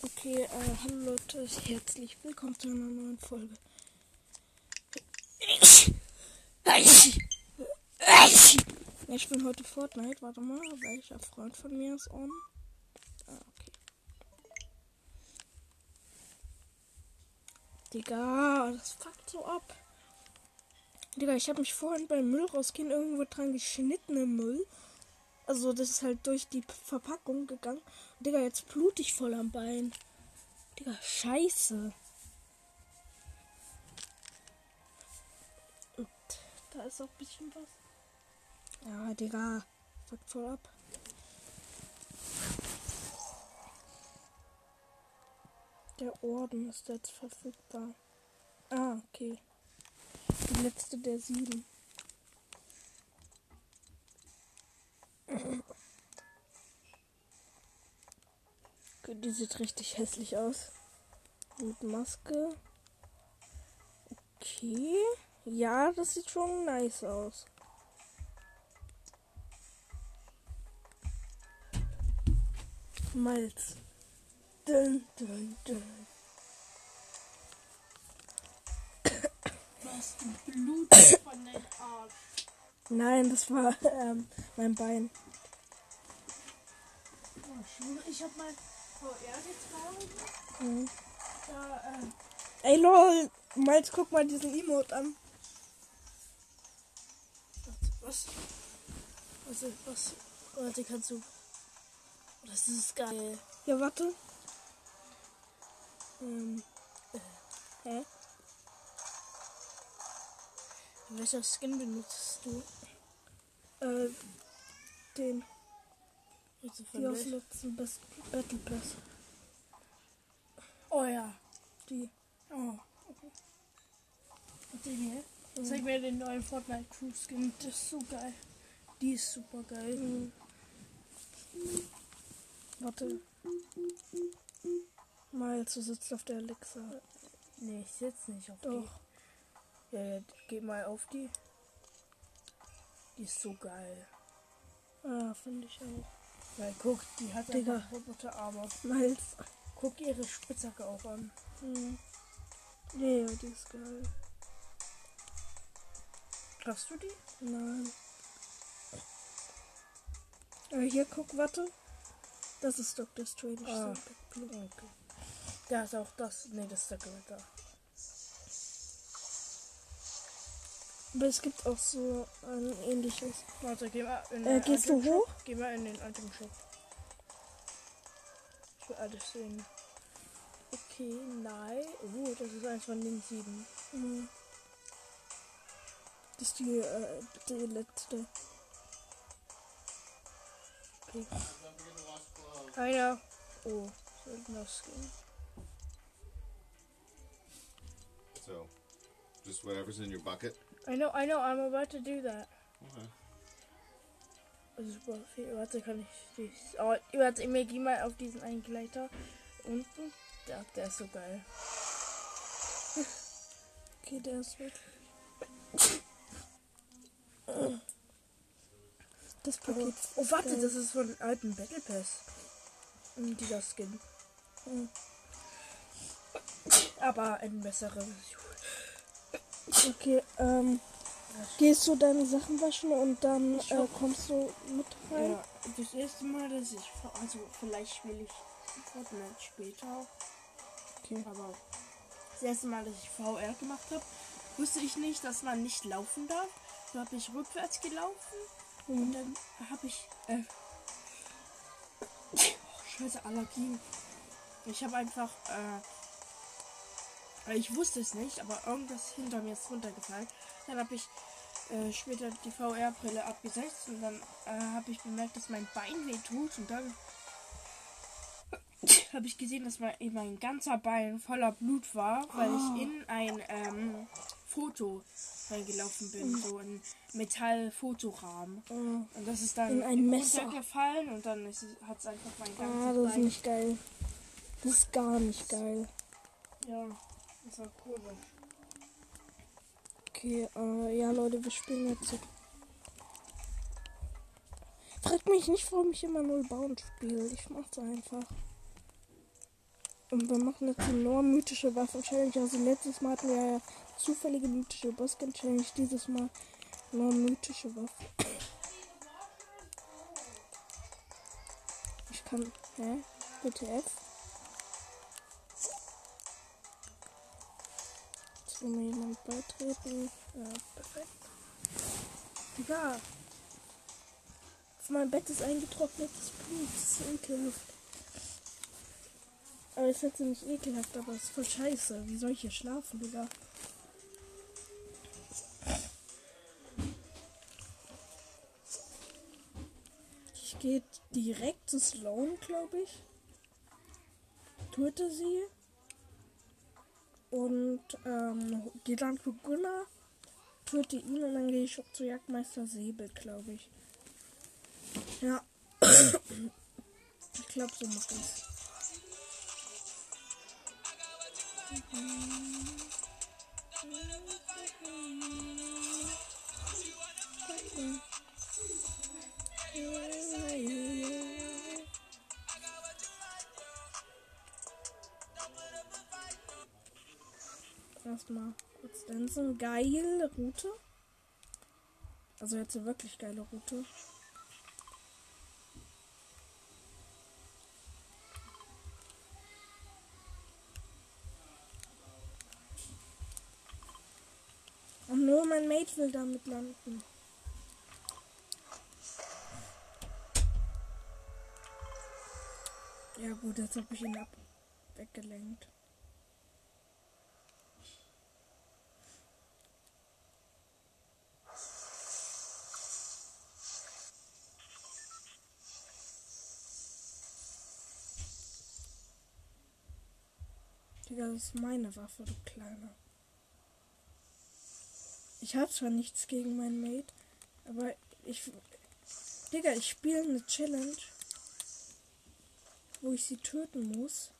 Okay, äh, hallo Leute, herzlich willkommen zu einer neuen Folge. Ich bin heute Fortnite, warte mal, welcher Freund von mir ist on? Ah, okay. Digga, das fuckt so ab. Digga, ich habe mich vorhin beim Müll rausgehen irgendwo dran geschnitten im Müll. Also das ist halt durch die Verpackung gegangen. Digga, jetzt blut ich voll am Bein. Digga, scheiße. Und da ist auch ein bisschen was. Ja, Digga. Fuckt voll ab. Der Orden ist jetzt verfügbar. Ah, okay. Die letzte der sieben. Die sieht richtig hässlich aus. Mit Maske. Okay. Ja, das sieht schon nice aus. Malz. Dun, dun, dun. Du hast Blut von den Arsch. Nein, das war ähm, mein Bein. Oh, ich hab mein VR getragen. Mhm. Da, äh, Ey lol, Malz, guck mal diesen Emote an. was? Was, was? Warte, kannst du. Das ist geil. Ja, warte. Ähm, äh, hä? Welcher Skin benutzt du? Äh, den, Also die aus welchem? letzten Best Battle Pass. Oh ja. Die. Oh, okay. Und den hier? Zeig mir den neuen Fortnite Crew Skin. Das ist so geil. Die ist super geil. Mhm. Warte. Miles, du sitzt auf der Alexa. Nee, ich sitz nicht auf Doch. die. Ja, ja, geh mal auf die. Die ist so geil. Ah, finde ich auch. Weil guck, die hat Digga. einfach Roboterarme. Miles. Guck ihre Spitzhacke auch an. Mhm. Nee, die ist geil. Hast du die? Nein. Aber hier, guck, warte. Das ist Dr. Strange. Ah. Okay. Da ist auch das. Nee, das ist der Gewitter. Aber es gibt auch so ein ähnliches. Warte, geh mal in Äh, den gehst du hoch? Shop. Geh mal in den Item Shop. Ich will alles sehen. Okay, nein. Oh, das ist eins von den sieben. Mhm. Das ist die, äh, die letzte. Okay. Einer. Oh, seltener Skin. So, just whatever's in your bucket. I know, I know, I'm about to do that. Okay. Also super viel. Warte, kann ich die. Oh, warte, mir geh mal auf diesen einen Gleiter unten. Der, der ist so geil. Okay, der ist weg. Das Oh, Paket. oh warte, geil. das ist von alten Battle Pass. Mm, Dieser Skin. Mhm. Aber eine bessere Version. Okay, ähm. Gehst du deine Sachen waschen und dann äh, kommst du mit rein? Ja, das erste Mal, dass ich. Also, vielleicht spiele ich Fortnite später. Okay. Aber das erste Mal, dass ich VR gemacht habe, wusste ich nicht, dass man nicht laufen darf. So habe ich rückwärts gelaufen und Mhm. dann habe ich. Äh, oh, scheiße, Allergien. Ich habe einfach. Äh, ich wusste es nicht, aber irgendwas hinter mir ist runtergefallen. Dann habe ich äh, später die VR-Brille abgesetzt und dann äh, habe ich bemerkt, dass mein Bein weh tut und dann habe ich gesehen, dass mein, mein ganzer Bein voller Blut war, weil ich in ein ähm, Foto reingelaufen bin, so ein Metall-Fotorahmen. Mhm. Und das ist dann In ein Messer. runtergefallen und dann hat es einfach mein ganzes Ah, das ist Bein. nicht geil. Das ist gar nicht geil. Ja, das war komisch. Okay, äh, ja Leute, wir spielen jetzt. Fragt mich nicht, warum ich immer null Bound spiele. Ich mach's einfach. Und wir machen jetzt die nur mythische Waffen-Challenge. Also letztes Mal hatten wir ja zufällige mythische Boskin-Challenge. Dieses Mal nur mythische Waffen. Ich kann. Hä? WTF? Will mir jemand beitreten. Ja, perfekt. Digga. Auf meinem Bett ist eingetrocknetes Blut. Das ist ekelhaft. Aber es ist nicht ekelhaft, aber es ist voll scheiße. Wie soll ich hier schlafen, Digga? Ich gehe direkt zu Sloan, glaube ich. Töte sie. Und ähm, gehe dann zu Gunnar. Töte ihn und dann gehe ich zu Jagdmeister Säbel, glaube ich. Ja. ich glaube, so mache ich Erstmal kurz tanzen. Geile Route. Also jetzt eine wirklich geile Route. Und nur mein Mate will damit landen. Ja gut, jetzt habe ich ihn ab weggelenkt. Das ist meine Waffe, du Kleiner. Ich habe zwar nichts gegen meinen Mate, aber ich. Digga, ich spiele eine Challenge, wo ich sie töten muss.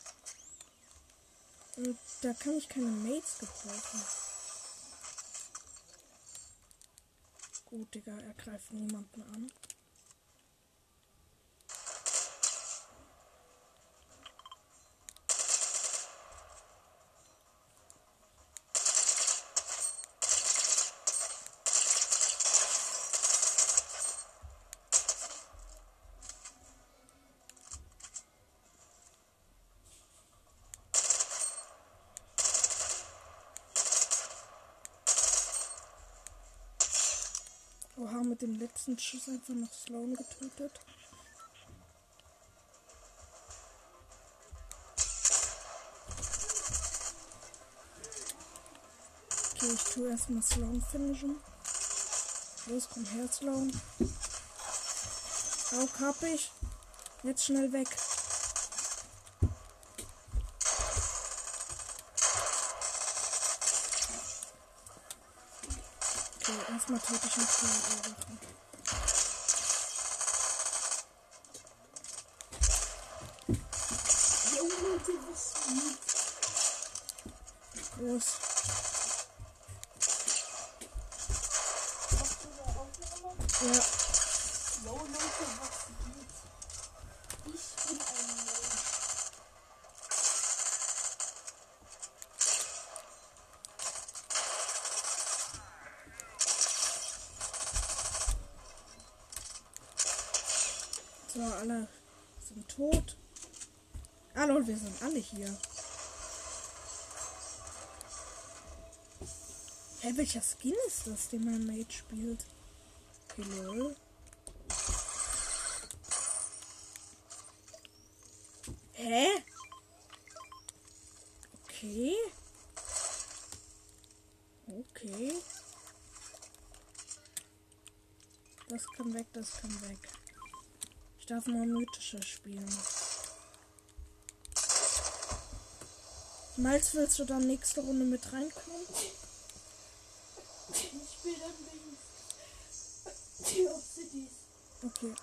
Und da kann ich keine Mates gebrauchen. Gut, Digga, er greift niemanden an. Oha, mit dem letzten Schuss einfach noch Sloan getötet. Okay, ich tue erstmal Sloan finishen. Los, komm her, Sloan. Auch hab ich. Jetzt schnell weg. Okay, erstmal töte ich noch zwei Ursachen. Los. Ja, Yo, Leute, was geht? Ich bin ein Mensch. so, alle sind tot. Ah, lol, wir sind alle hier. Hä, welcher Skin ist das, den mein Mate spielt? Okay. Hä? Okay. Okay. Das kann weg, das kann weg. Ich darf nur mythische spielen. Miles, willst du dann nächste Runde mit reinkommen? Ich spiele dann wegen die Obsidies. Okay.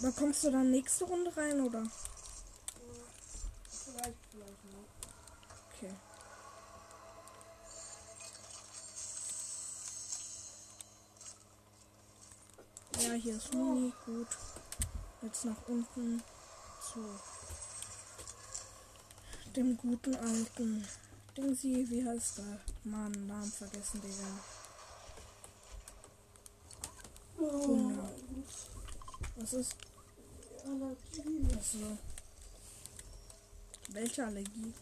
Aber kommst du dann nächste Runde rein, oder? Vielleicht, vielleicht nicht. Okay. Ja, hier ist Muni, gut. Jetzt nach unten zu dem guten alten Dingsy, wie heißt der? Mann, Namen vergessen, Digga. Hunde. Was ist? Achso. Welche Allergie?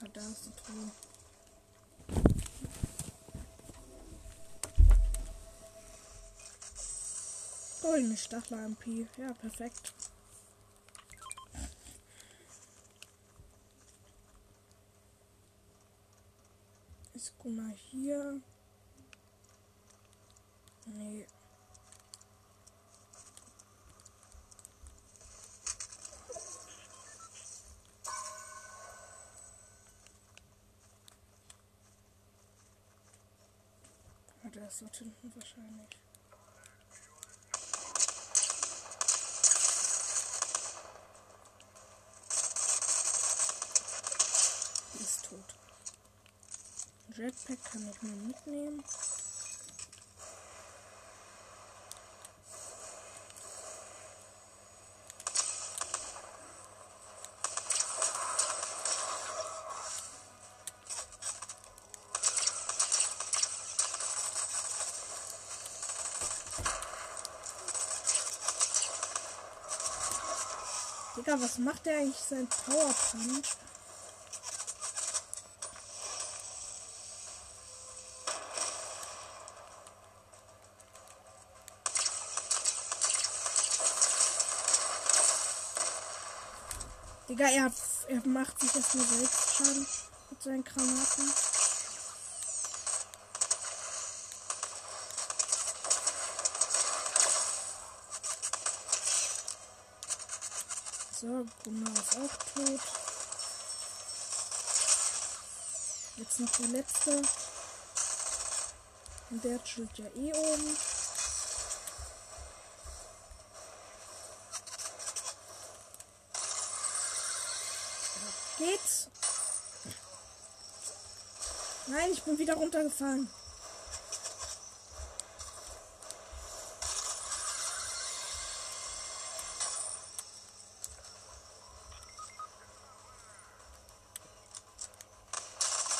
Ah, da ist die Truhe. Goldene Stachler-MP. Ja, perfekt. Ist Gunnar hier? Nee. Ist dort hinten wahrscheinlich. Die ist tot. Jetpack kann ich mir mitnehmen. Digga, was macht der eigentlich sein Power Punch? Digga, er, er macht sich erstmal selbst Schaden mit seinen Granaten. So, Gunnar ist auch tot. Jetzt noch der letzte. Und der chillt ja eh oben. Geht's? Nein, ich bin wieder runtergefallen.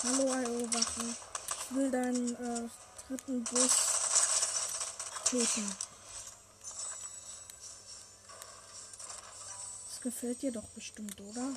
Hallo, IO-Wache. Ich will deinen äh, dritten Bus töten. Das gefällt dir doch bestimmt, oder?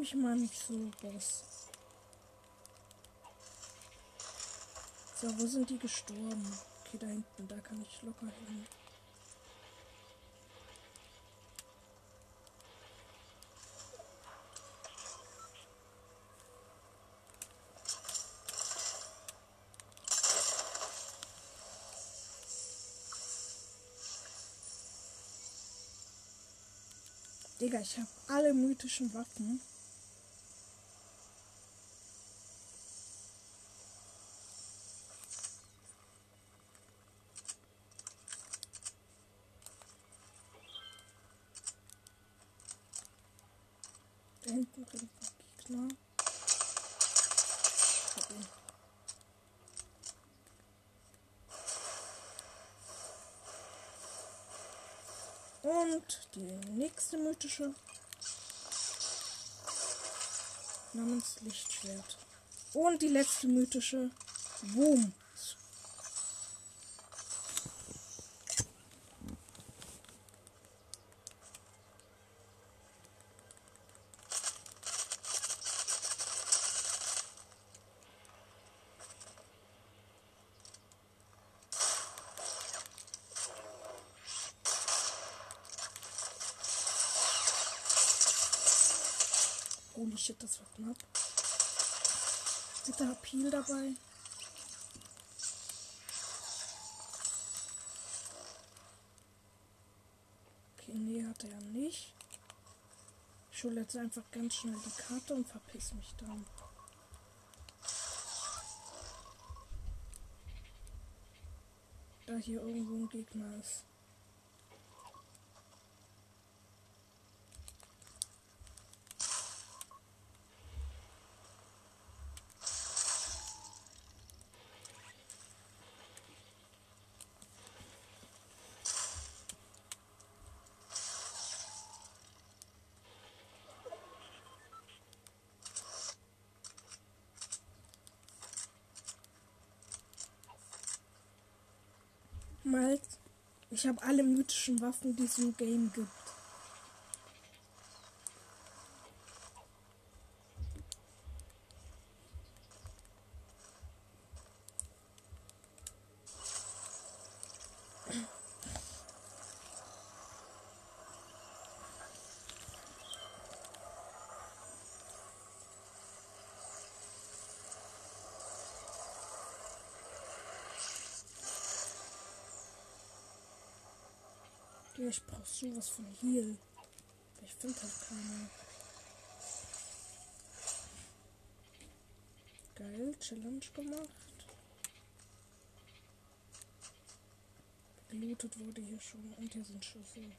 Mich mal nicht so, Boss. So, wo sind die gestorben? Okay, da hinten, da kann ich locker hin. Digga, ich habe alle mythischen Waffen. mythische namens Lichtschwert. Und die letzte mythische Boom. Shit, das war knapp. Bitte hab Heal dabei. Okay, nee, hat er ja nicht. Ich hole jetzt einfach ganz schnell die Karte und verpiss mich dann. Da hier irgendwo ein Gegner ist. Mal, ich habe alle mythischen Waffen, die es im Game gibt. Ja, brauch sowas von Heal. Ich finde halt keine. Geil, Challenge gemacht. Gelootet wurde hier schon. Und hier sind Schlüssel.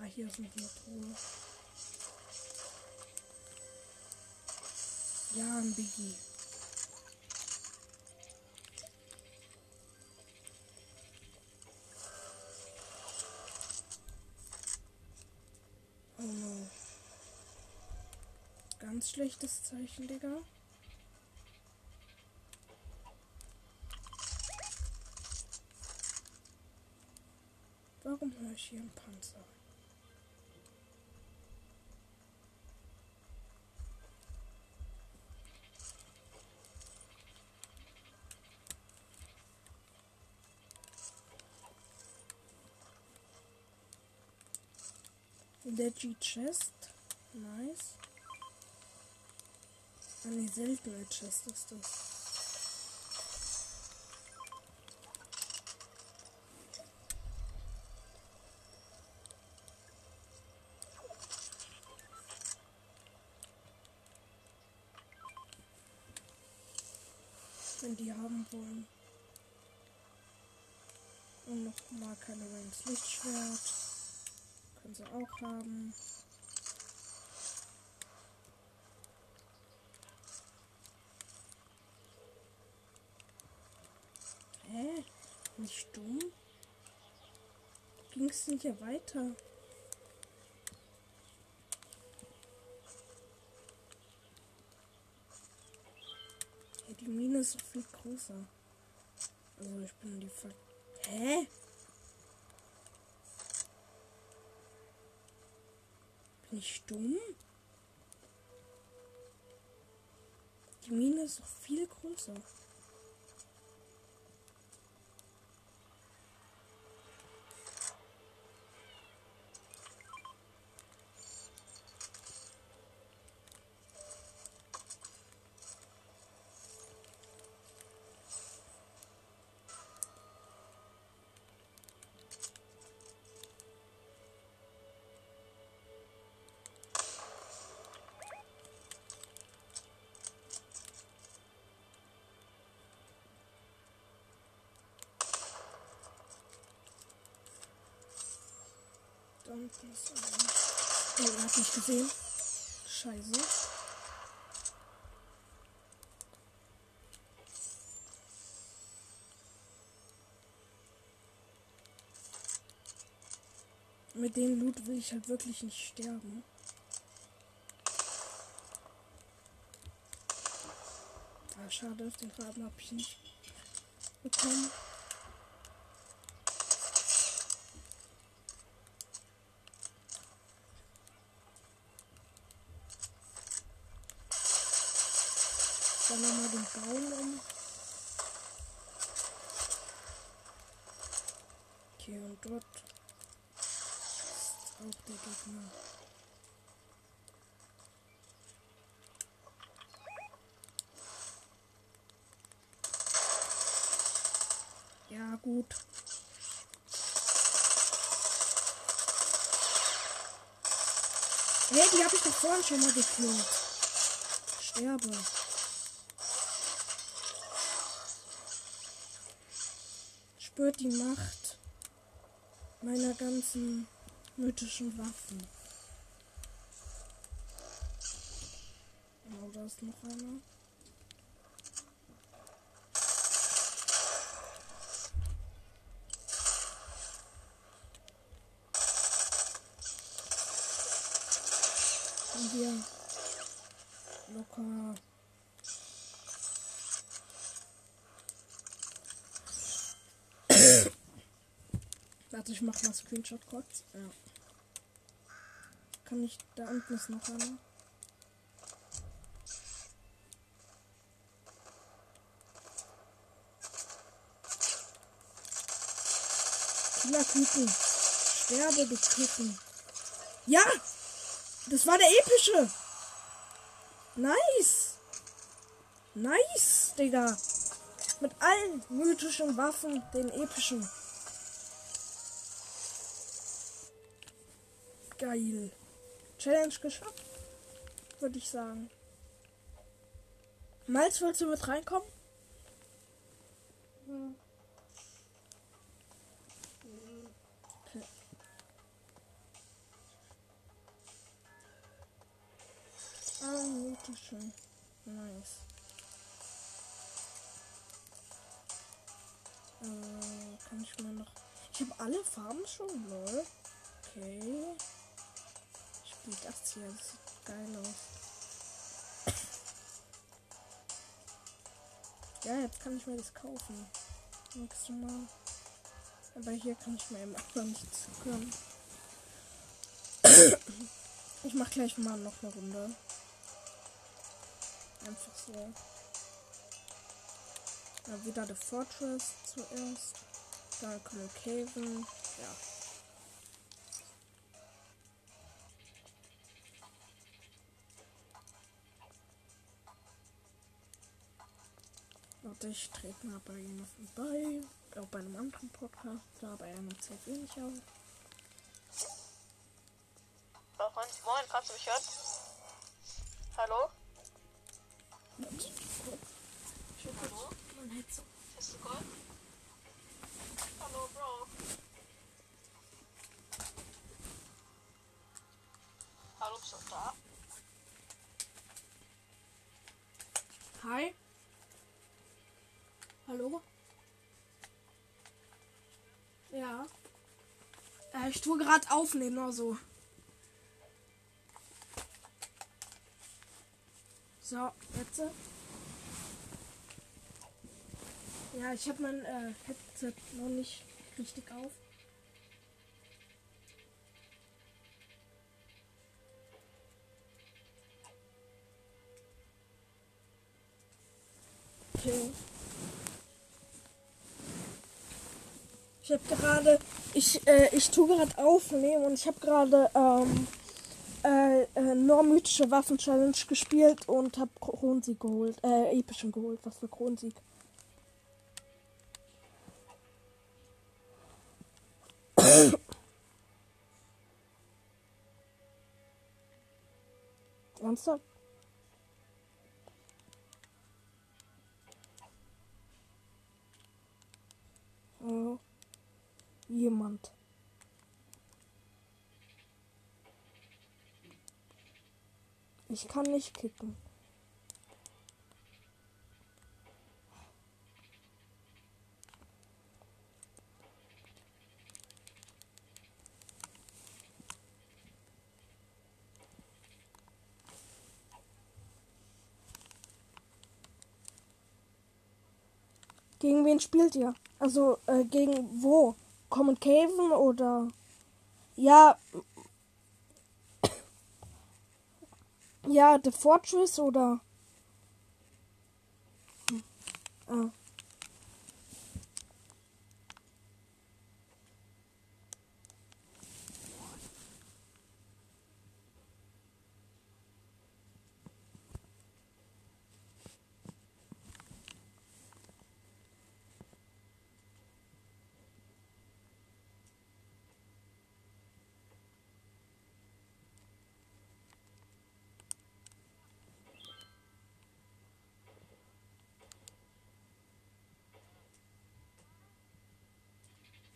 Ah, hier ist noch eine Truhe. Ja, ein Biggie. Ganz schlechtes Zeichen, Digga. Warum höre ich hier einen Panzer? Leggy Chest. Nice. Eine seltene Chest ist das. Wenn die haben wollen. Und noch mal keine Ranks Lichtschwert. Können sie auch haben. Hä? Nicht dumm? Ging es denn hier weiter? Hey, die Mine ist viel größer. Also ich bin die Ver... Hä? Bin ich dumm? Die Mine ist doch viel größer. Oh, er hat mich gesehen. Scheiße. Mit dem Loot will ich halt wirklich nicht sterben. Ah, schade, den Raben habe ich nicht bekommen. Dann nochmal den Baum um. Okay, und dort ist auch der Gegner. Ja, gut. Hey, die habe ich doch vorhin schon mal gekillt. Sterbe. Spürt die Macht meiner ganzen mythischen Waffen. Oh, da ist noch einer. Und hier locker. Warte, ich mach mal Screenshot kurz. Ja. Kann ich. Da unten ist noch einer. Killerküken. Sterbe, du Küken. Ja! Das war der epische. Nice. Nice, Digga. Mit allen mythischen Waffen den epischen. Geil. Challenge geschafft. Würde ich sagen. Malz, willst du mit reinkommen? Okay. Ah, mythische. Nice. Äh, kann ich mir noch. Ich habe alle Farben schon, lol. Okay. Spiele das hier. Das sieht geil aus. Ja, jetzt kann ich mir das kaufen. Nächstes Mal. Aber hier kann ich mir eben einfach nichts gönnen. Ich mach gleich mal noch eine Runde. Einfach so. Ja, wieder The Fortress zuerst. Dann Caven. Ja. Ich trete mal bei ihm vorbei. Auch bei einem anderen Podcast. Da bei einer Zeit wenig auf. Oh, Moin, moin, kannst du mich hören? Ich tue gerade aufnehmen, also. So, jetzt. Ja, ich habe mein äh, Headset noch nicht richtig auf. Okay. Ich habe gerade, ich, äh, ich tue gerade aufnehmen und ich habe gerade ähm, äh, äh, Normythische Waffen Challenge gespielt und habe Kronsieg geholt, äh, epischen geholt. Was für Kronsieg? Ernsthaft? Ich kann nicht kicken. Gegen wen spielt ihr? Also, äh, gegen wo? Common Caven oder. Ja. Ja, The Fortress oder. Hm. Ah.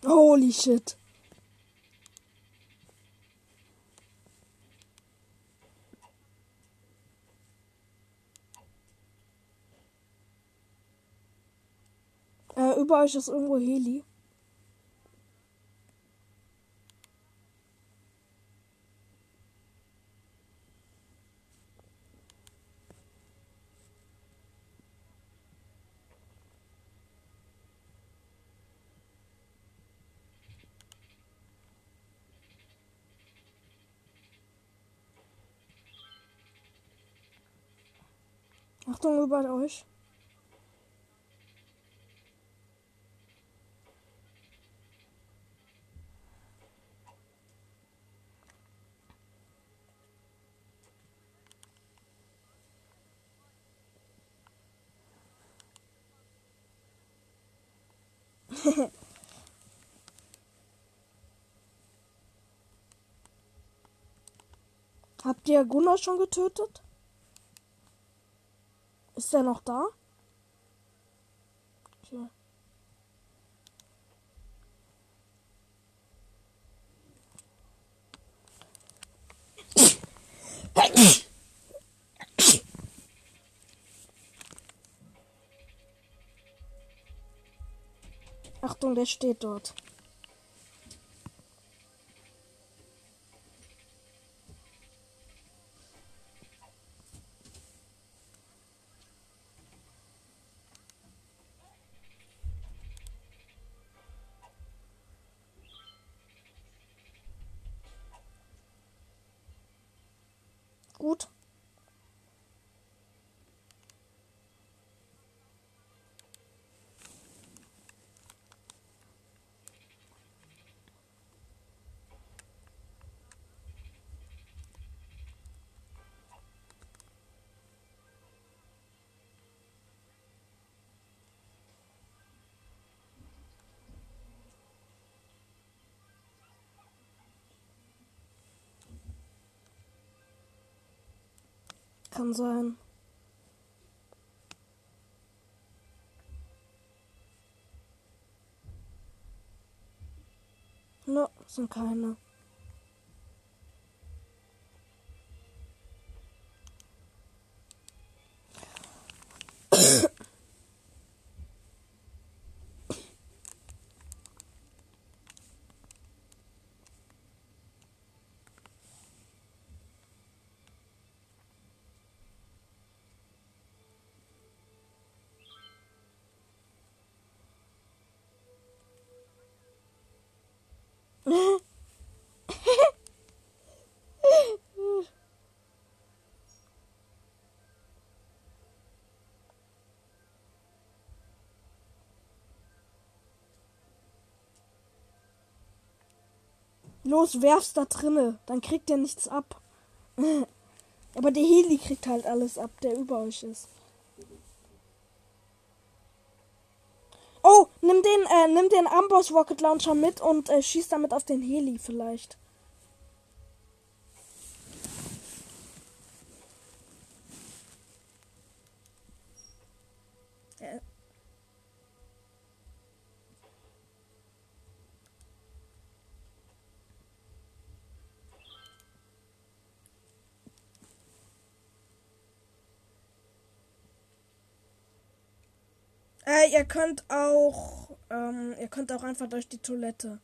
Holy shit. Äh, über euch ist irgendwo Heli. Achtung über euch. Habt ihr Gunnar schon getötet? Ist er noch da? Okay. Achtung, der steht dort. Gut. Kann sein. Ne, sind keine. Los, werf's da drinne. Dann kriegt er nichts ab. Aber der Heli kriegt halt alles ab, der über euch ist. Oh, nimm den, äh, nimm den Amboss Rocket Launcher mit und äh, schieß damit auf den Heli vielleicht. Äh, ihr könnt auch, ähm, ihr könnt auch einfach durch die Toilette.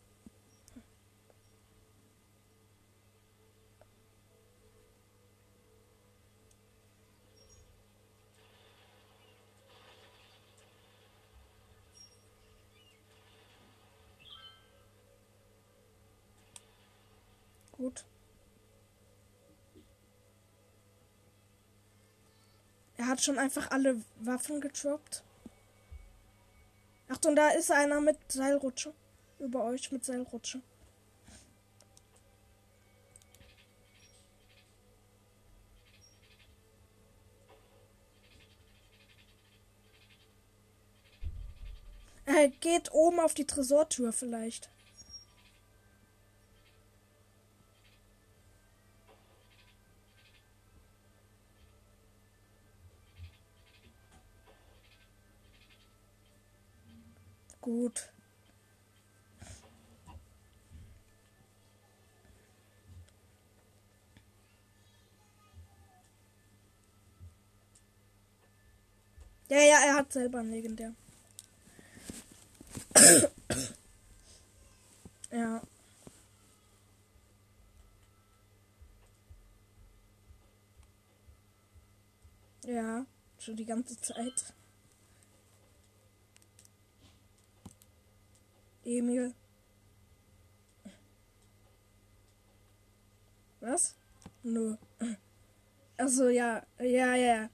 Gut. Er hat schon einfach alle Waffen getroppt. Achtung, da ist einer mit Seilrutsche. Über euch mit Seilrutsche. Er geht oben auf die Tresortür vielleicht. Ja, ja, er hat selber einen legendär. ja. Ja, schon die ganze Zeit. Emil. Was? Nö. Also ja, ja, ja.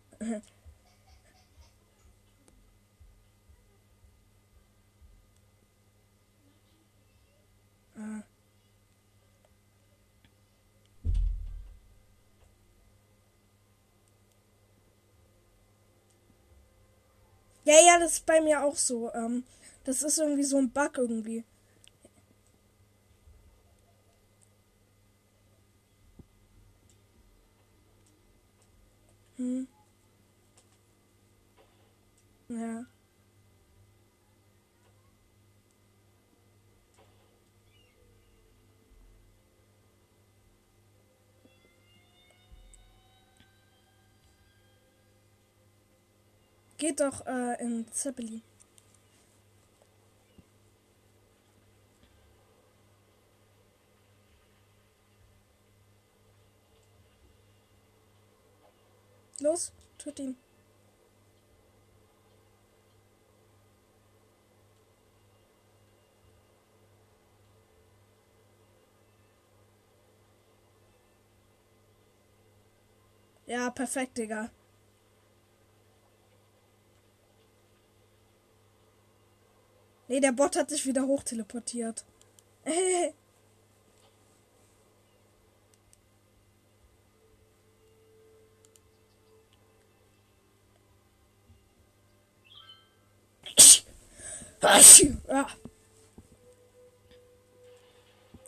Ja, ja, das ist bei mir auch so. Ähm, das ist irgendwie so ein Bug irgendwie. Hm. Ja. Geht doch äh, in Zeppelin. Los, tut ihn. Ja, perfekt, Digga. Nee, der Bot hat sich wieder hoch teleportiert. ah.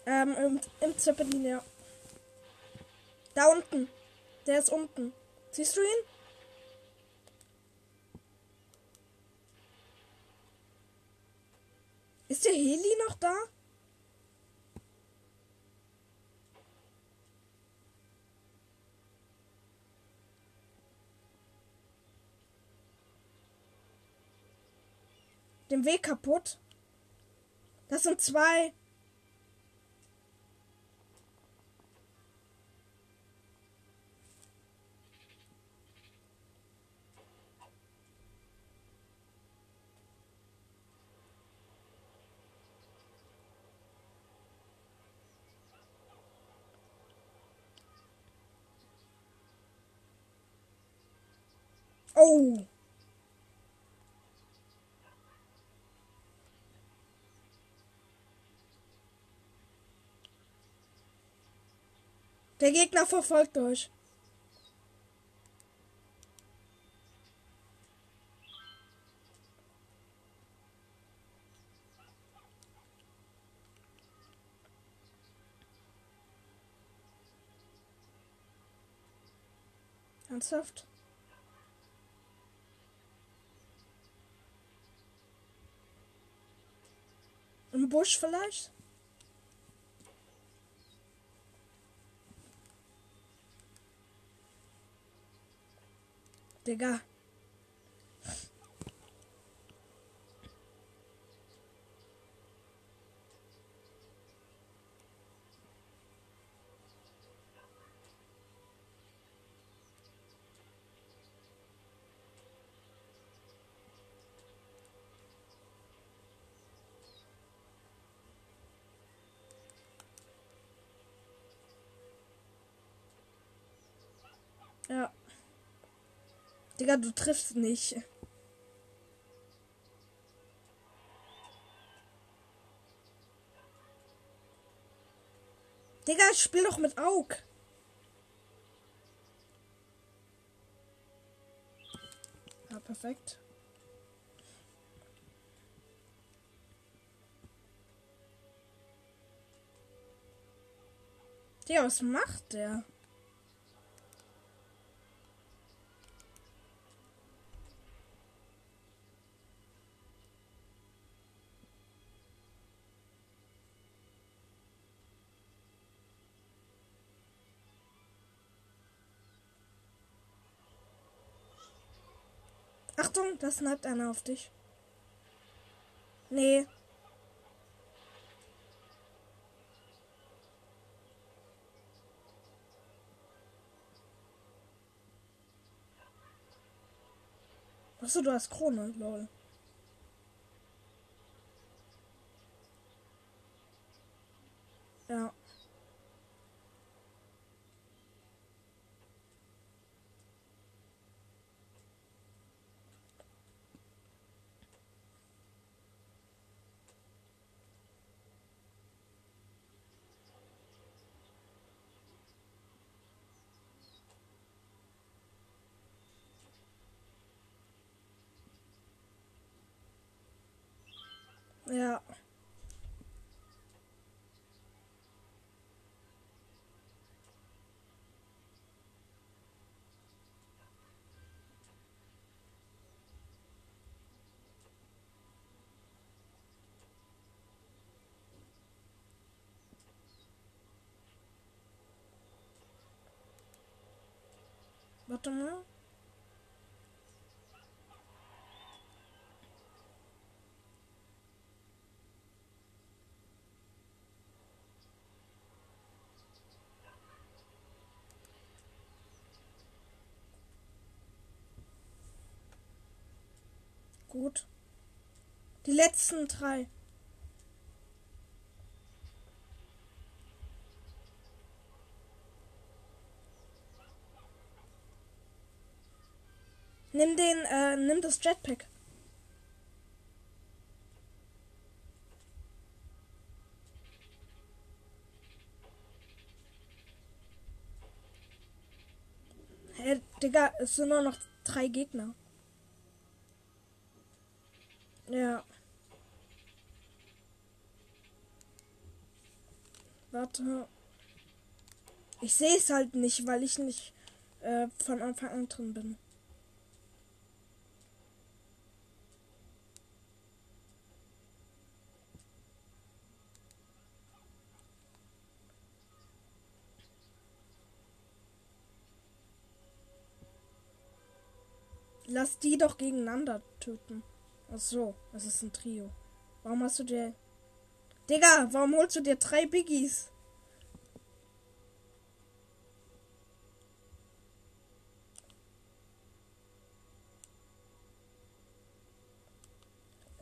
Ähm, im, im Zeppelin, ja. Da unten. Der ist unten. Siehst du ihn? Ist der Heli noch da? Den Weg kaputt? Das sind zwei. Oh. Der Gegner verfolgt euch. Ernsthaft? Im Busch vielleicht? Digga. Ja. Digga, du triffst nicht. Digga, spiel doch mit Aug. Ja, perfekt. Digga, was macht der? Da sniped einer auf dich. Nee. Achso, du hast Krone, lol. Ja. Warte mal. Gut. Die letzten drei. Nimm den, äh, nimm das Jetpack. Hä, Digga, es sind nur noch drei Gegner. Ja. Warte. Ich sehe es halt nicht, weil ich nicht äh, von Anfang an drin bin. Lass die doch gegeneinander töten. Ach so, es ist ein Trio. Warum hast du dir. Digga, warum holst du dir drei Biggies?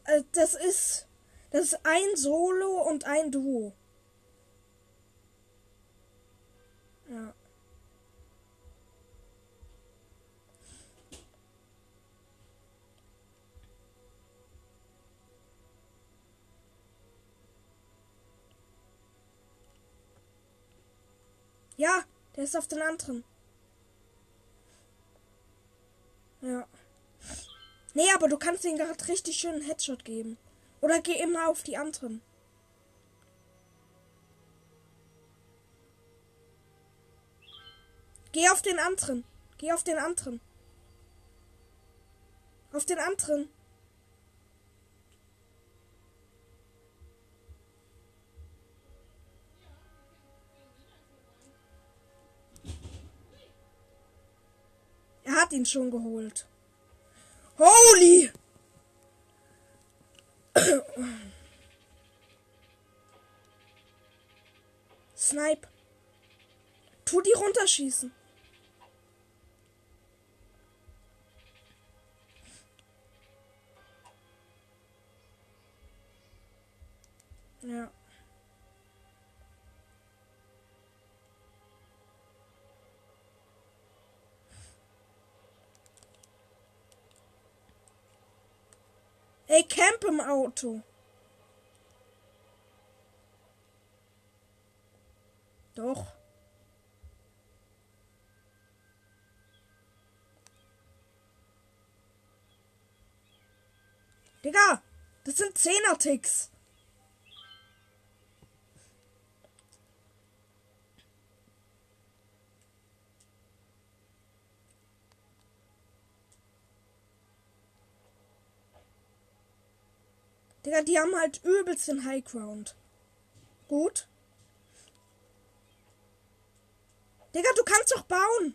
Äh, Das ist. Das ist ein Solo und ein Duo. Ja. Ja, der ist auf den anderen. Ja. Nee, aber du kannst den gerade richtig schönen Headshot geben. Oder geh immer auf die anderen. Geh auf den anderen. Geh auf den anderen. Auf den anderen. Er hat ihn schon geholt. Holy! Snipe. Tu die runterschießen. Ey, Camp im Auto. Doch. Digga, das sind Zehner-Ticks. Digga, die haben halt übelst den High Ground. Gut. Digga, du kannst doch bauen.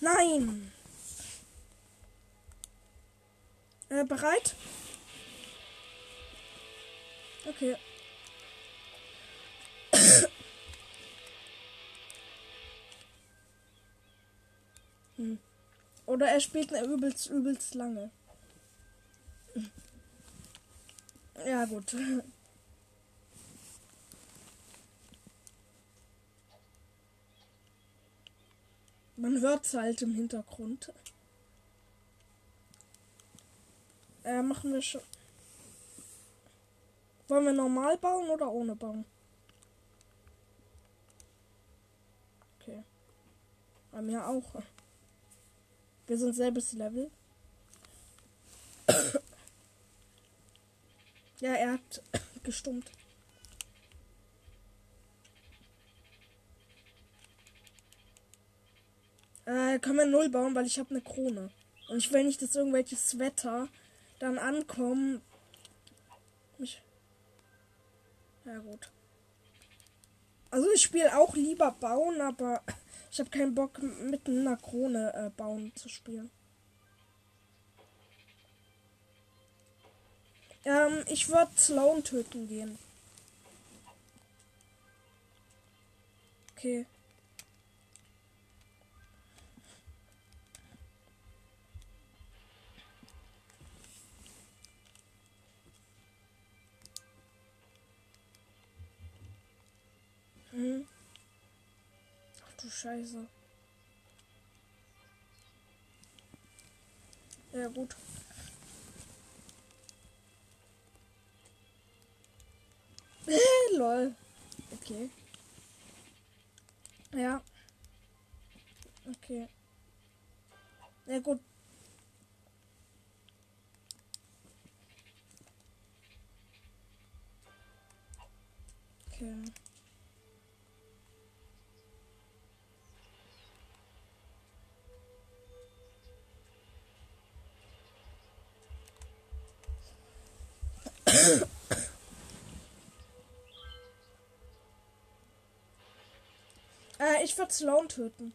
Nein. Äh, bereit? Okay. hm. Oder er spielt eine übelst, übelst lange. Ja, gut. Man hört es halt im Hintergrund. Äh, machen wir schon. Wollen wir normal bauen oder ohne bauen? Okay. Bei mir auch. Wir sind selbes Level. ja, er hat gestummt. Äh, können wir null bauen, weil ich habe eine Krone. Und ich will nicht, dass irgendwelches Wetter dann ankommen. Mich. Ja gut. Also ich spiele auch lieber bauen, aber ich habe keinen Bock mit einer Krone äh, bauen zu spielen. Ähm, ich würde Sloan töten gehen. Okay. Scheiße. Ja, gut. Lol. Okay. Ja. Okay. Ja, gut. Okay. Würde Sloan töten.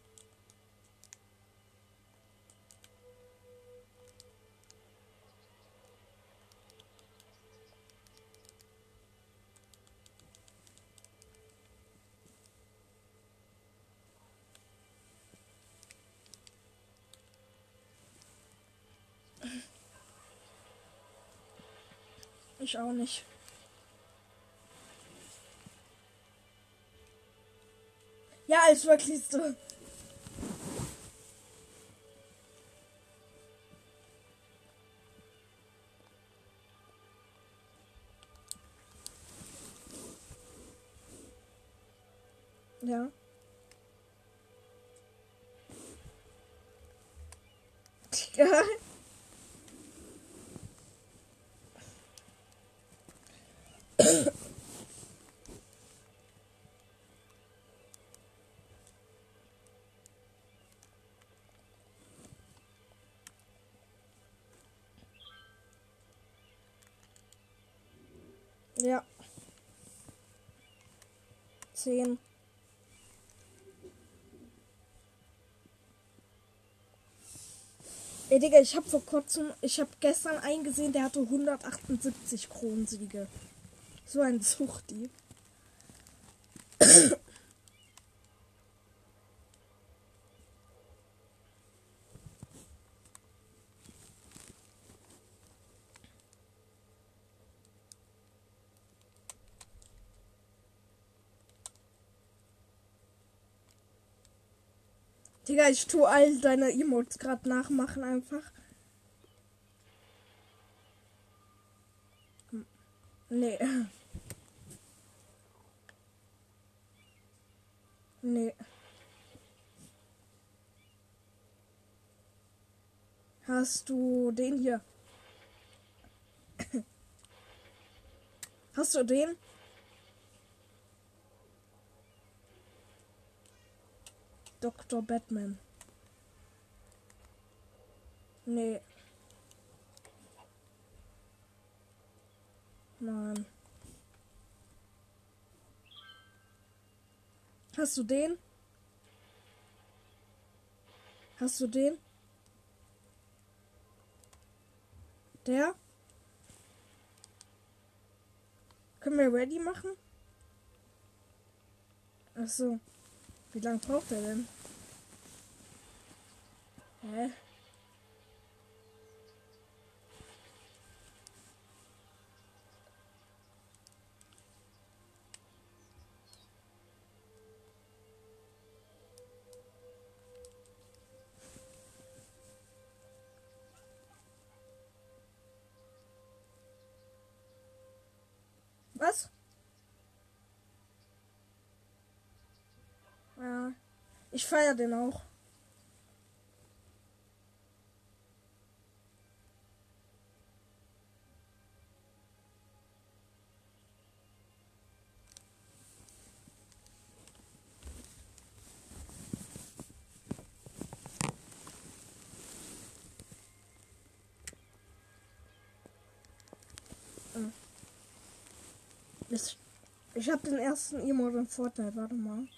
Ich auch nicht. Ja, Ja. Zehn. Ey, Digga, ich hab vor kurzem, ich hab gestern eingesehen, der hatte 178 Kronensiege. So ein Zuchtdieb. Digga, ich tu all deine Emotes gerade nachmachen einfach. Hm. Nee. Nee. Hast du den hier? Hast du den? Dr. Batman. Nee. Nein. Hast du den? Hast du den? Der? Können wir ready machen? Ach so. Wie lange braucht er denn? Hä? Was? Ja. Ich feiere den auch. Hm. Ich, ich habe den ersten Emote in Fortnite, warte mal.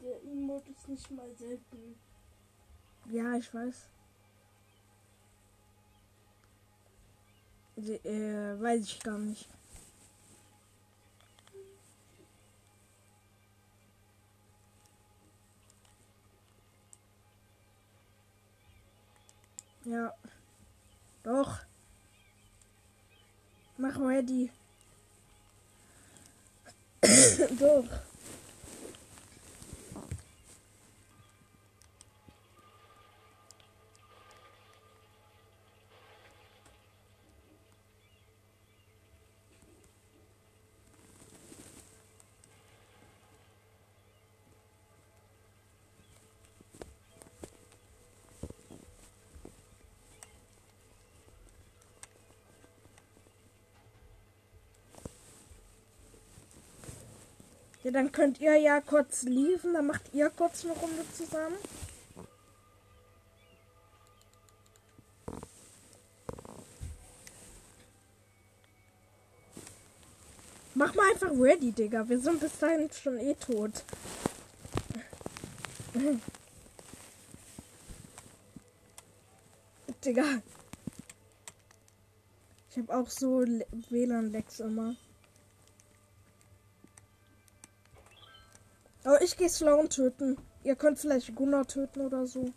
Der Emote ist nicht mal selten. Ja, ich weiß. Die, äh, weiß ich gar nicht. Ja. Doch. Mach ready. Doch. Ja, dann könnt ihr ja kurz liefen, dann macht ihr kurz eine Runde zusammen. Mach mal einfach ready, Digga. Wir sind bis dahin schon eh tot. Digga. Ich habe auch so Le- WLAN-Lecks immer. Aber ich gehe Sloan töten. Ihr könnt vielleicht Gunnar töten oder so.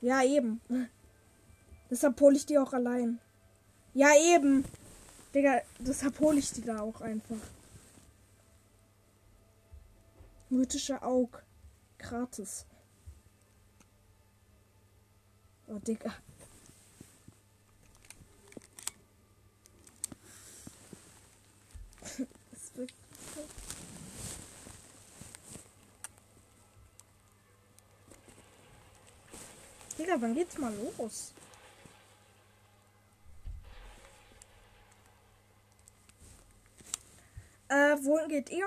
Ja, eben. Deshalb hole ich die auch allein. Ja, eben. Digga, deshalb hole ich die da auch einfach. Mythische Aug. Gratis. Oh, Digga. Das wird so. Digga, wann geht's mal los? Äh, wohin geht ihr?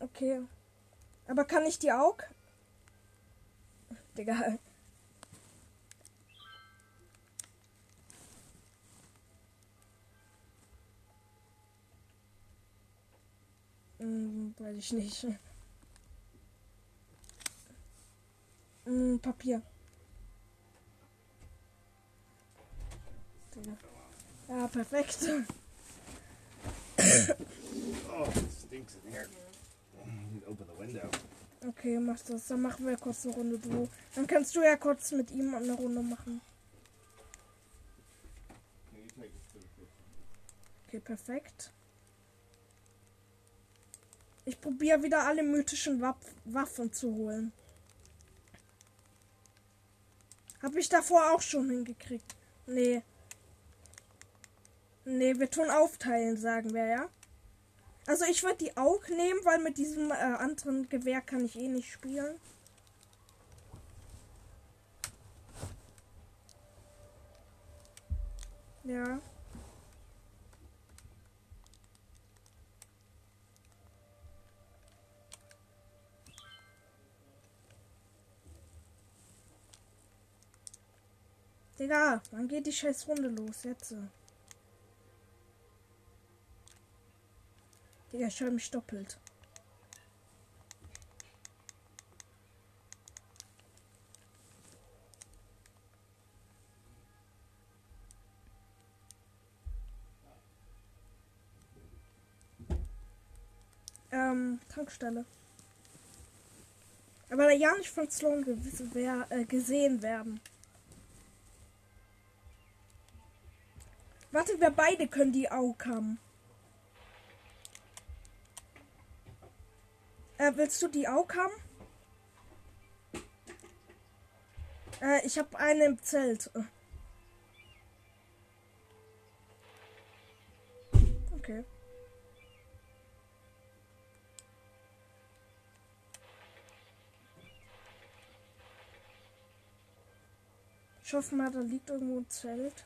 Okay. Aber kann ich die auch? Digga. Hm, weiß ich nicht. Hm, Papier. Ja, perfekt. Oh, stinks in here. Open the window. Okay, mach das. Dann machen wir kurz eine Runde Duo. Dann kannst du ja kurz mit ihm eine Runde machen. Okay, perfekt. Ich probiere wieder alle mythischen Waff Waffen zu holen. Habe ich davor auch schon hingekriegt. Nee. Nee, wir tun aufteilen, sagen wir, ja? Also ich würde die auch nehmen, weil mit diesem äh, anderen Gewehr kann ich eh nicht spielen. Ja. Digga, wann geht die scheiß Runde los jetzt? Digga, ich höre mich doppelt. Ähm, Tankstelle. Aber ja nicht von Sloan gewiss- wer, äh, gesehen werden. Warte, wir beide können die Aug haben. Äh, willst du die Aug haben? Äh, ich habe eine im Zelt. Okay. Ich hoffe mal, da liegt irgendwo ein Zelt.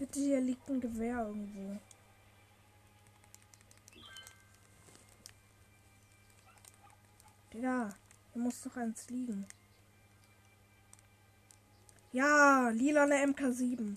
Bitte, hier liegt ein Gewehr irgendwo. Digga, hier muss doch eins liegen. Ja, lilane MK7.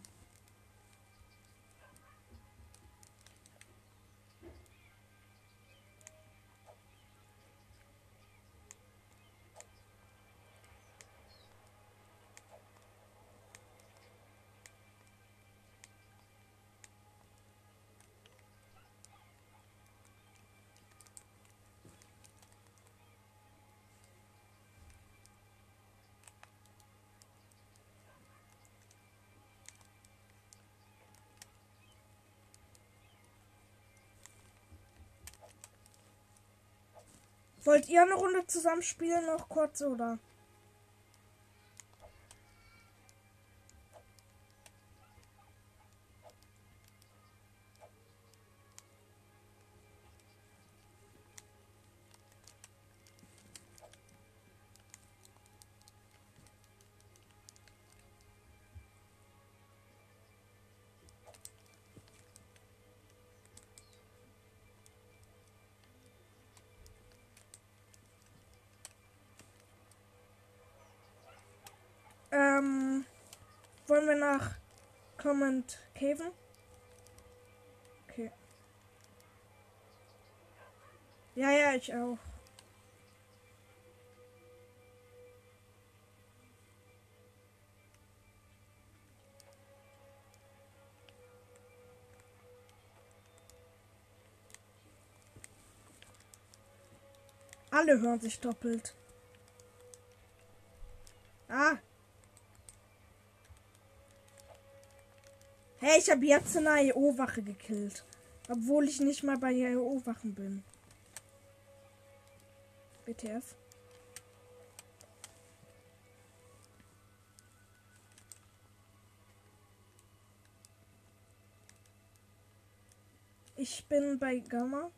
Wollt ihr eine Runde zusammenspielen noch kurz oder? Wollen wir nach Comment Caven? Okay. Ja, ja, ich auch. Alle hören sich doppelt. Ah. Hey, ich habe jetzt eine IO-Wache gekillt. Obwohl ich nicht mal bei IO-Wachen bin. BTF. Ich bin bei Gamma.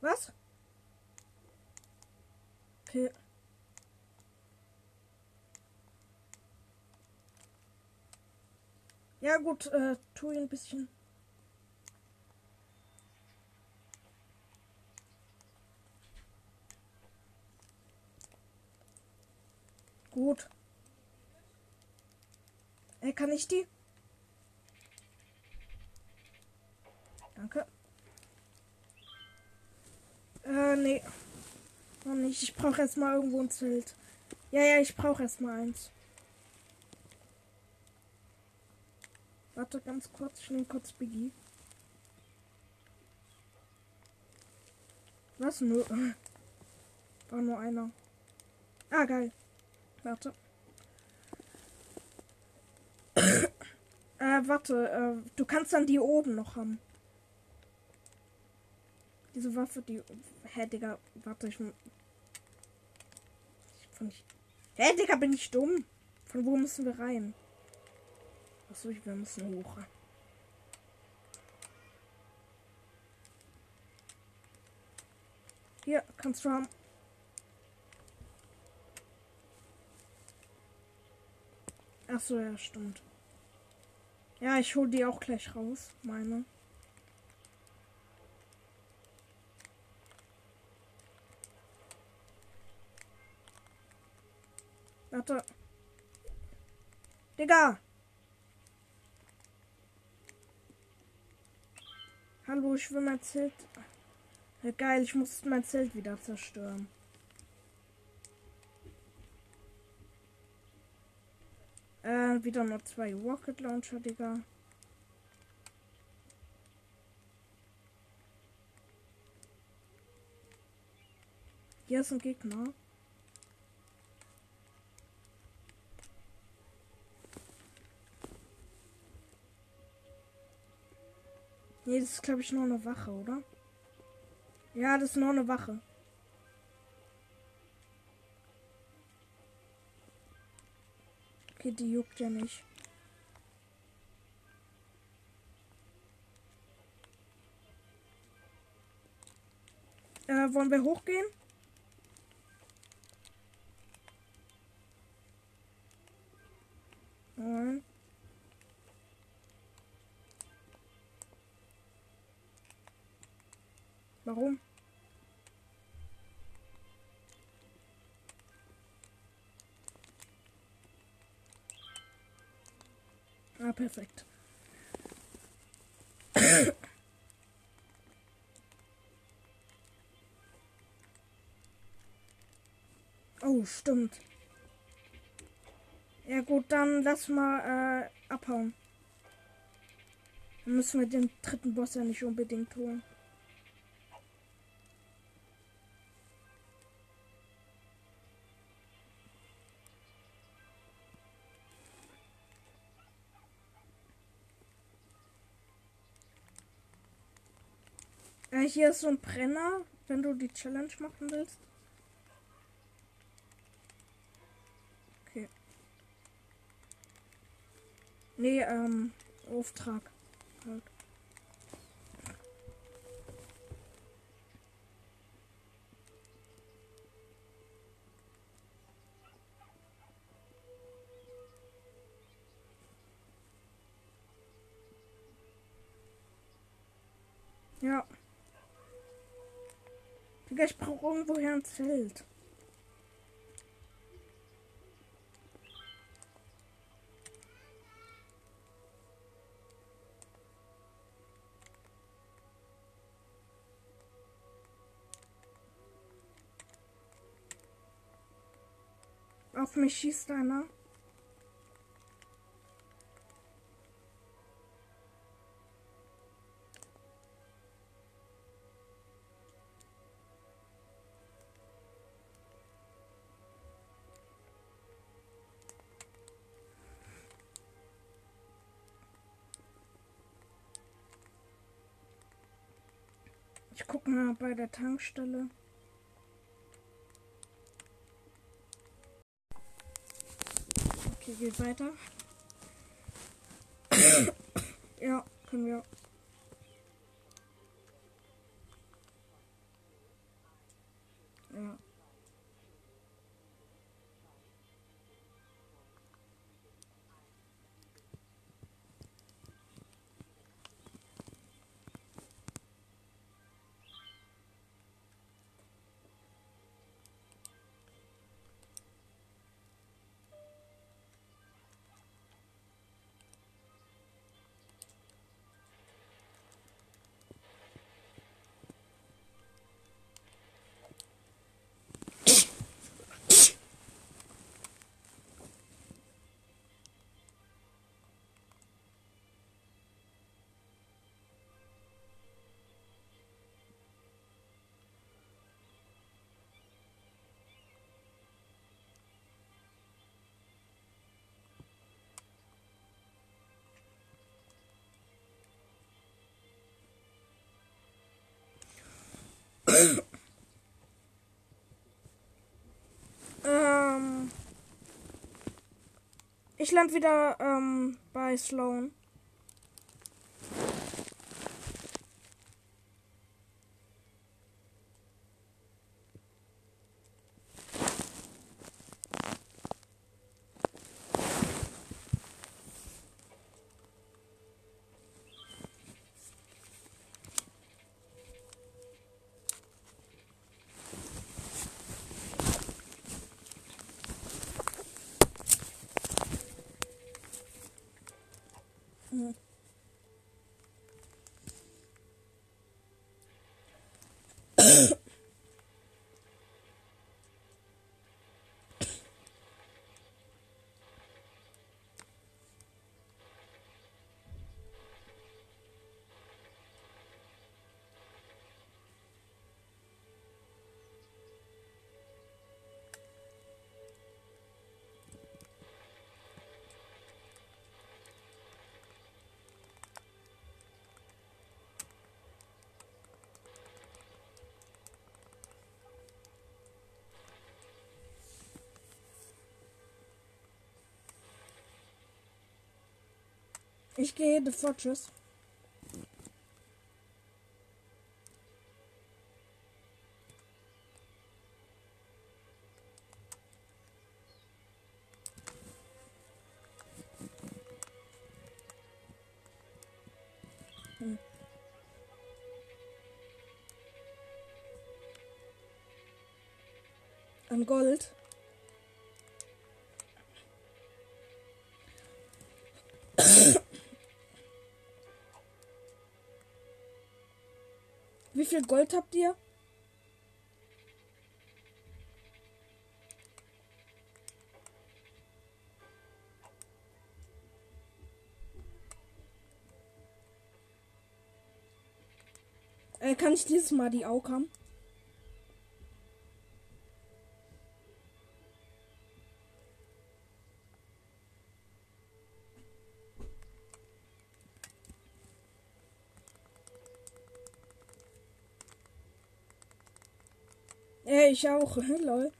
Was? Okay. Ja, gut, äh, tu ihn ein bisschen. Gut. Äh, kann ich die? Danke. Äh, nee. Noch nicht. Ich brauche erstmal irgendwo ein Zelt. Ja, ja, ich brauche erstmal eins. Warte ganz kurz, ich nehme kurz Biggie. Was? Nur. War nur einer. Ah, geil. Warte. äh, warte. Äh, du kannst dann die oben noch haben. Diese Waffe, die. Hä, Digga. Warte, ich. ich von ich Hä, Digga, bin ich dumm? Von wo müssen wir rein? Achso, wir müssen hoch. Hier, kannst du haben. Achso, ja, stimmt. Ja, ich hole die auch gleich raus, meine. Warte. Digga! Hallo, ich will mein Zelt. Ja, geil, ich muss mein Zelt wieder zerstören. Äh, wieder nur zwei Rocket Launcher, Digga. Hier ist ein Gegner. Nee, das ist glaube ich nur eine Wache, oder? Ja, das ist nur eine Wache. Okay, die juckt ja nicht. Äh, wollen wir hochgehen? Warum? Ah, perfekt. oh, stimmt. Ja gut, dann lass mal äh, abhauen. Dann müssen wir den dritten Boss ja nicht unbedingt holen. Hier ist so ein Brenner, wenn du die Challenge machen willst. Okay. Nee, ähm, Auftrag. Digga, ich brauche irgendwoher ein Zelt. Auf mich schießt einer. Mal bei der Tankstelle. Okay, geht weiter. ja, können wir. Ähm, ich land wieder ähm, bei Sloan. Ich gehe The Fortress. Hm. An Gold. Viel Gold habt ihr? Äh, kann ich dieses Mal die Aug haben? Ich auch. Lol.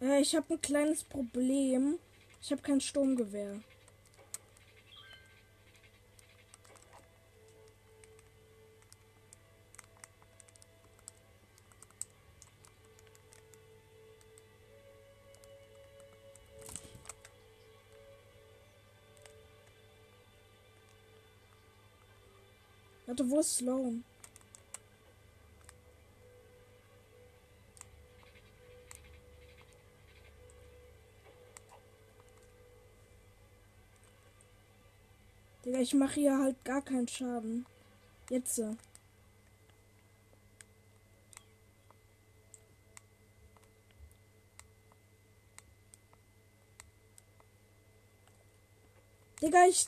Ja, ich habe ein kleines Problem. Ich habe kein Sturmgewehr. Warte, wo ist Sloan? Digga, ich mache hier halt gar keinen Schaden. Jetzt. so. Digga, ich.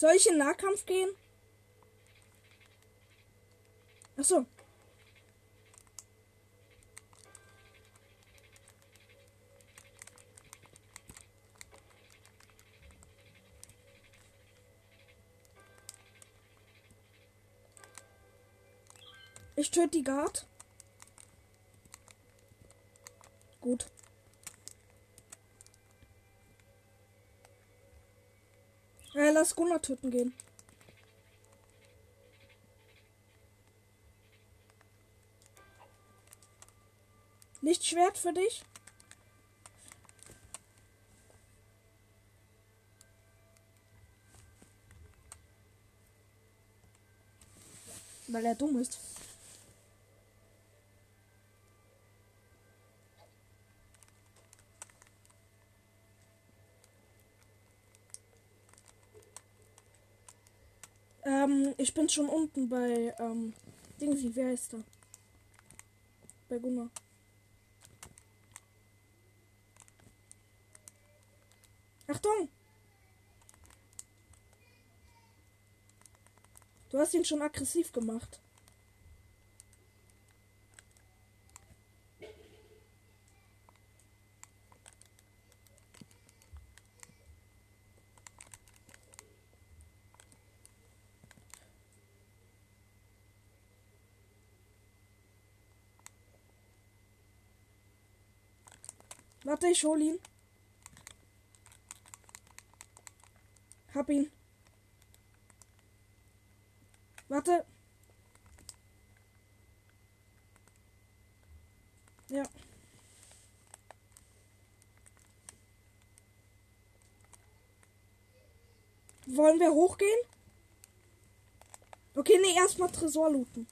Soll ich in Nahkampf gehen? Ach so. Ich töte die Guard. Gut. Lass Gunnar töten gehen. Lichtschwert für dich? Weil er dumm ist. Ähm, ich bin schon unten bei, ähm, Dingsy, wer ist da? Bei Gunnar. Achtung! Du hast ihn schon aggressiv gemacht. Warte, ich hol ihn. Hab ihn. Warte. Ja. Wollen wir hochgehen? Okay, nee, erstmal Tresor looten.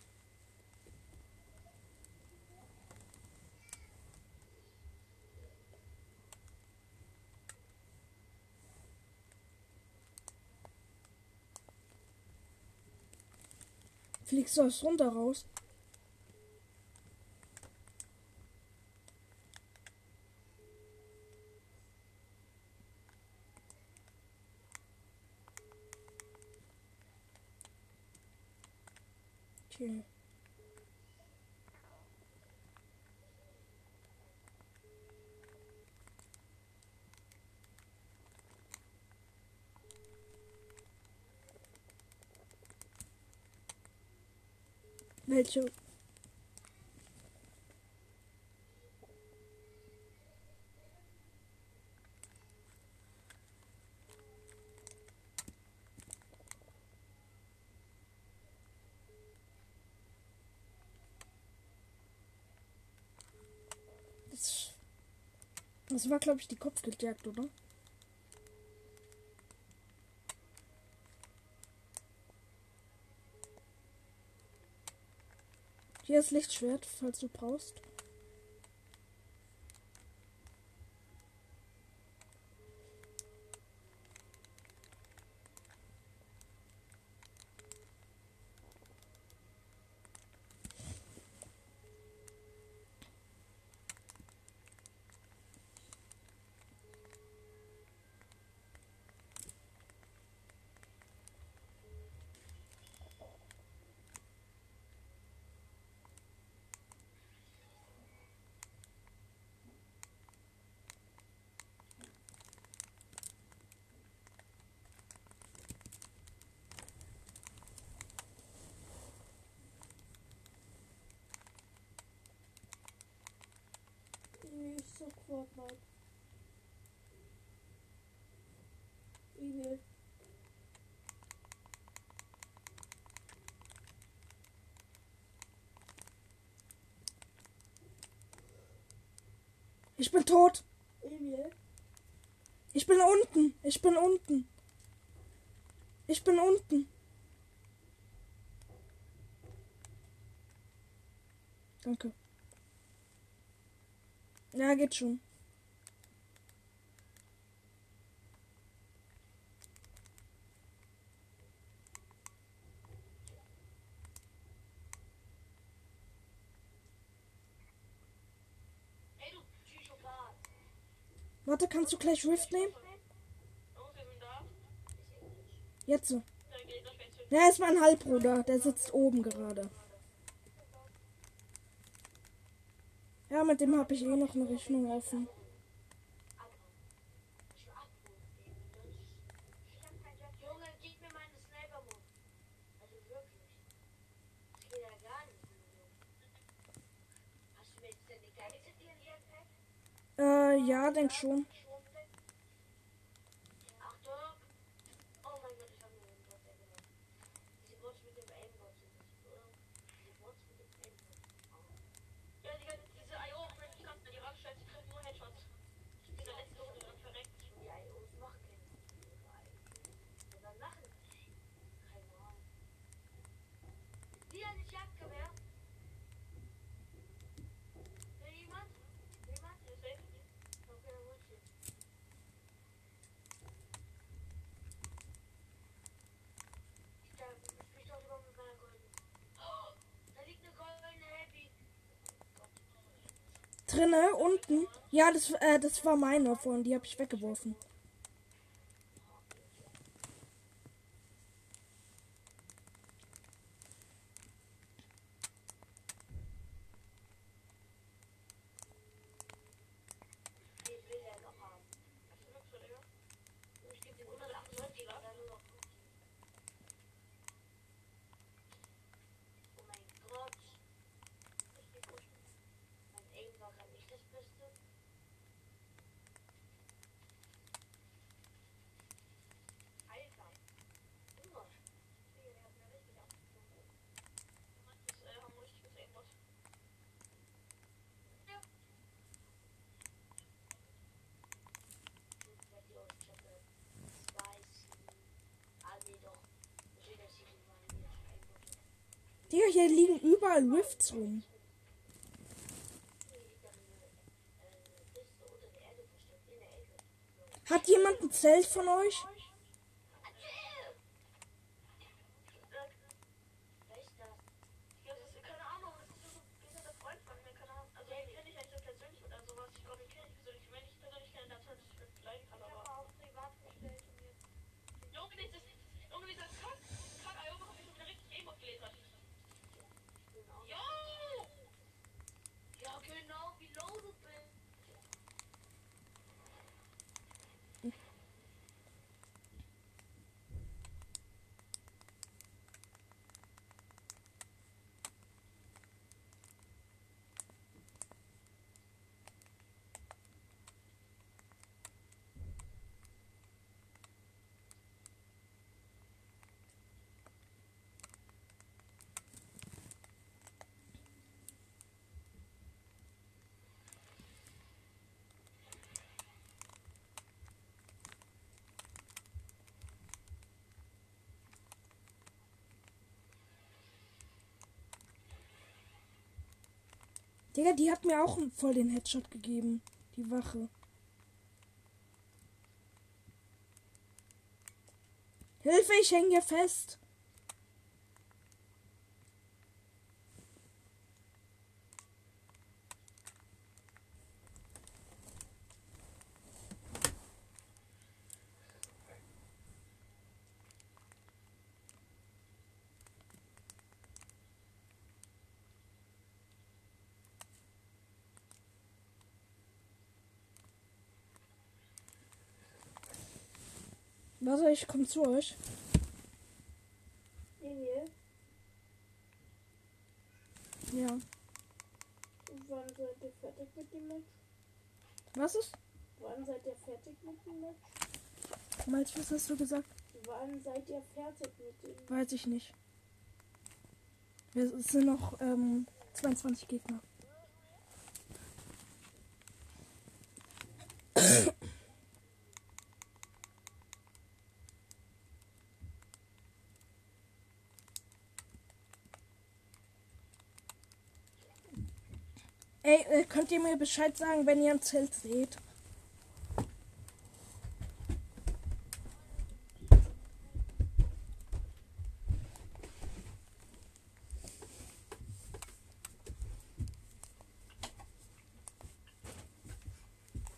Fliegst du aus runter raus? Okay. Welche? Das, war, glaube ich, die Kopfgeldjagd, oder? Ist Lichtschwert, falls du brauchst. Ich such Fortnite. E-Mail. Ich bin tot. Ich bin unten. Ich bin unten. Ich bin unten. Danke. Ja, geht schon. Warte, kannst du gleich Rift nehmen? Jetzt so. Der ist mein Halbbruder. Der sitzt oben gerade. Ja, mit dem habe ich eh noch eine Rechnung offen. Junge, gib mir meine Sniper-Mode. Also wirklich. Das geht ja gar nicht. Hast du mir jetzt denn die Geige zitieren, Jetpack? Äh, ja, denk schon. Achtung! Oh mein Gott, ich habe mir den Bot erkannt. Diese Bots mit dem Aimbot sind das, oder? Diese Bots mit dem Aimbot. Ja, die, diese IO, wenn ich kann, die Rangstelle, die treffen nur Headshots. Ich bin in der letzten Runde dann verreckt. Die IOs machen keine Ja, dann machen sie. Keine Ahnung. Wieder nicht Jagdgewehr. Will jemand? Jemand? Ist safe? Okay, dann hol ich den. Ich sterbe. Ich bin doch über mit meiner goldenen. Oh, da liegt eine goldene Happy. Drinne, unten. Ja, das, äh, das war meine vorhin. Die habe ich weggeworfen. hier liegen überall Rifts rum. Hat jemand ein Zelt von euch? Wer ist das? Ja, das ist, keine Ahnung, das ist so ein bisschen der Freund von mir, keine Ahnung. Also, den kenne ich eigentlich so persönlich oder sowas. Ich glaube, den kenne ich persönlich. Wenn ich persönlich kenne, dann sollte ich vielleicht leiden kann, aber. auch privat gestellt und jetzt. Junge, das ist, Junge, dieser Kack, Kack, Junge, hab ich schon wieder richtig Emo gelesen. Jo! Ja, genau, wie low du bist. Digga, die hat mir auch voll den Headshot gegeben. Die Wache. Hilfe, ich hänge hier fest. Warte, ich komme zu euch. Emil, Ja. wann seid ihr fertig mit dem Match? Was ist? Wann seid ihr fertig mit dem Match? Malz, was hast du gesagt? Wann seid ihr fertig mit dem Weiß ich nicht. Wir es sind noch ähm, 22 Gegner. Ey, äh, könnt ihr mir Bescheid sagen, wenn ihr ein Zelt seht?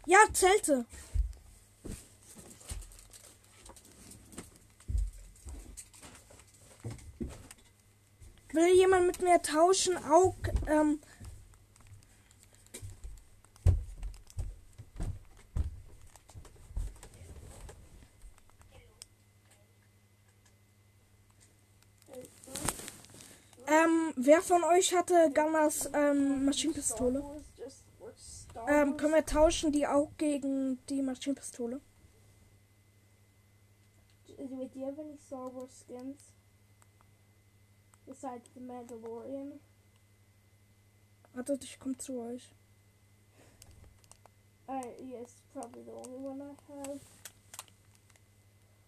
Ja, Zelte. Will jemand mit mir tauschen? Auch, ähm, ähm, wer von euch hatte Gunners ähm, Maschinenpistole? Ähm, können wir tauschen die auch gegen die Maschinenpistole? Wait, do you have any Star Wars skins? Besides the Mandalorian? Wartet, ich komme zu euch. Uh, yes, probably the only one I have.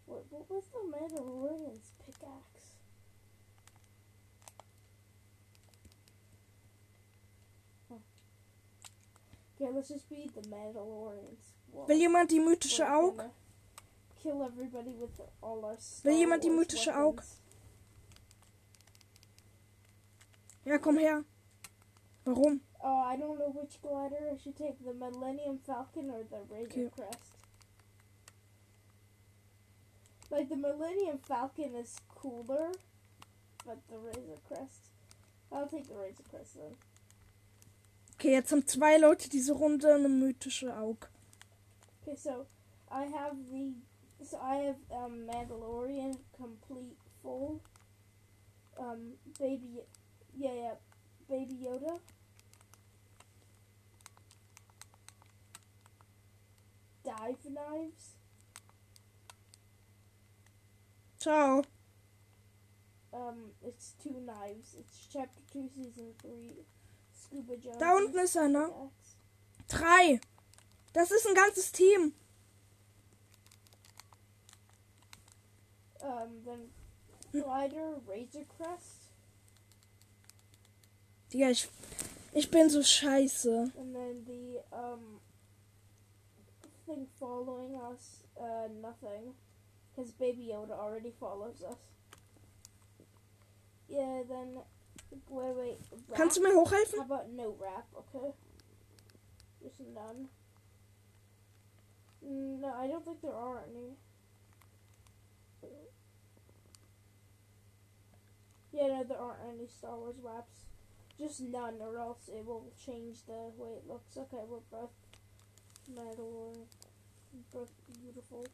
What, what was the Mandalorian's pickaxe? Okay, let's just be the Mandalorians. Well, Will jemand die mythische Aug? Kill everybody with all our Star Will jemand die mythische Aug? Ja, komm her. Warum? Oh, I don't know which glider I should take, the Millennium Falcon or the Razor Okay. Crest. Like the Millennium Falcon is cooler, but the Razor Crest. I'll take the Razor Crest then. Okay, jetzt haben zwei Leute diese Runde eine mythische Aug. Okay, so I have the so I have um, Mandalorian complete full. Um, baby, yeah, yeah, Baby Yoda. Dive knives. Ciao. Um, it's two knives. It's chapter two, season three. Da unten ist einer. pickaxe. Drei. Das ist ein ganzes Team. Um, then glider, Razor Crest. Digga, ich, ich bin so scheiße. And then the um thing following us, uh, nothing, because Baby Yoda already follows us. Yeah, then wait, wait. Rap? Kannst du mir hochhelfen? How about no rap? Okay. Just none. No, I don't think there are any. Yeah, no, there aren't any Star Wars raps. Just none, or else it will change the way it looks. Okay, we're both metal, both beautiful.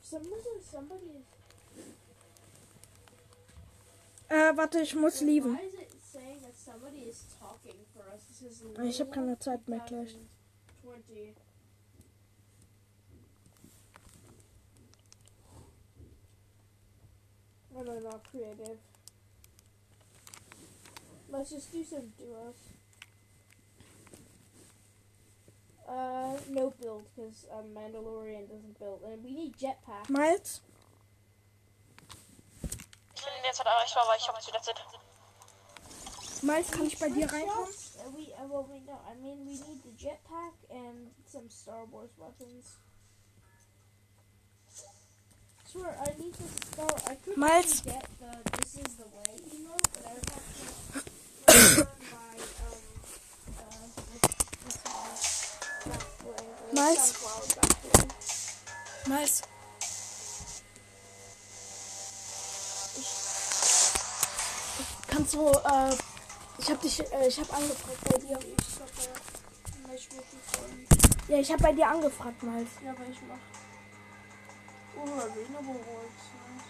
Somebody, somebody is. Äh, warte, ich muss lieben. Why is it saying that somebody is talking for us? This is Ich habe keine Zeit mehr gleich. 20. I don't know, creative. Let's just do some duos. Uh, no build because um, Mandalorian doesn't build, and we need jetpack. Miles? Ich bin derzeit erreichbar, aber ich habe zu der Zeit. Miles, kann ich bei dir reinkommen? We, uh, well, we know. I mean, we need the jetpack and some Star Wars weapons. Swear, I need the Star. I could Miles. get the "This is the way" emote, but I would have to my um uh this, this one back the Miles. Miles. Kannst du, äh, ich hab dich, äh, ich hab angefragt bei dir. Ich glaube, ich würde die folgen. Ja, ich hab bei dir angefragt, Miles. Ja, aber ich mach. Oh, Reasonable Words. Nice.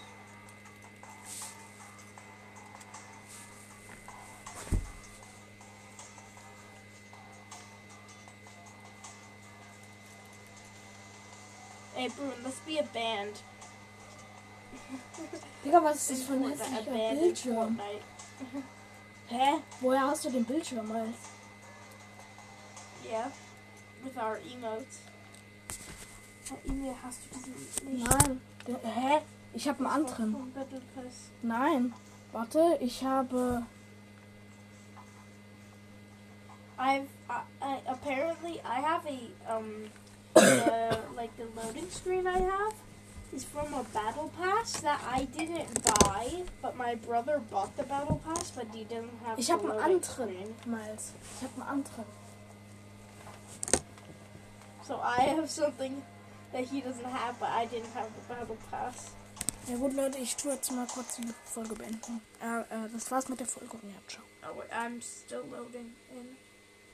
Hey, Bruin, let's be a band. Digga, was ist das für ein hässlicher Bildschirm? Hä? Woher hast du den Bildschirm, Miles? Yeah. With our emotes. E-Mail hast du diesen nicht. Nein. Der, hä? Ich hab einen anderen. Nein. Warte, ich habe. I've I, I, apparently I have a um uh, like the loading screen I have is from a battle pass that I didn't buy, but my brother bought the battle pass, but he doesn't have Ich habe einen anderen. Miles. Ich habe einen anderen. So I have something that he doesn't have, but I didn't have the battle pass. Ja gut, Leute, ich tue jetzt mal kurz die Folge beenden. Äh, äh, das war's mit der Folge ja, ciao. Oh wait, I'm still loading in.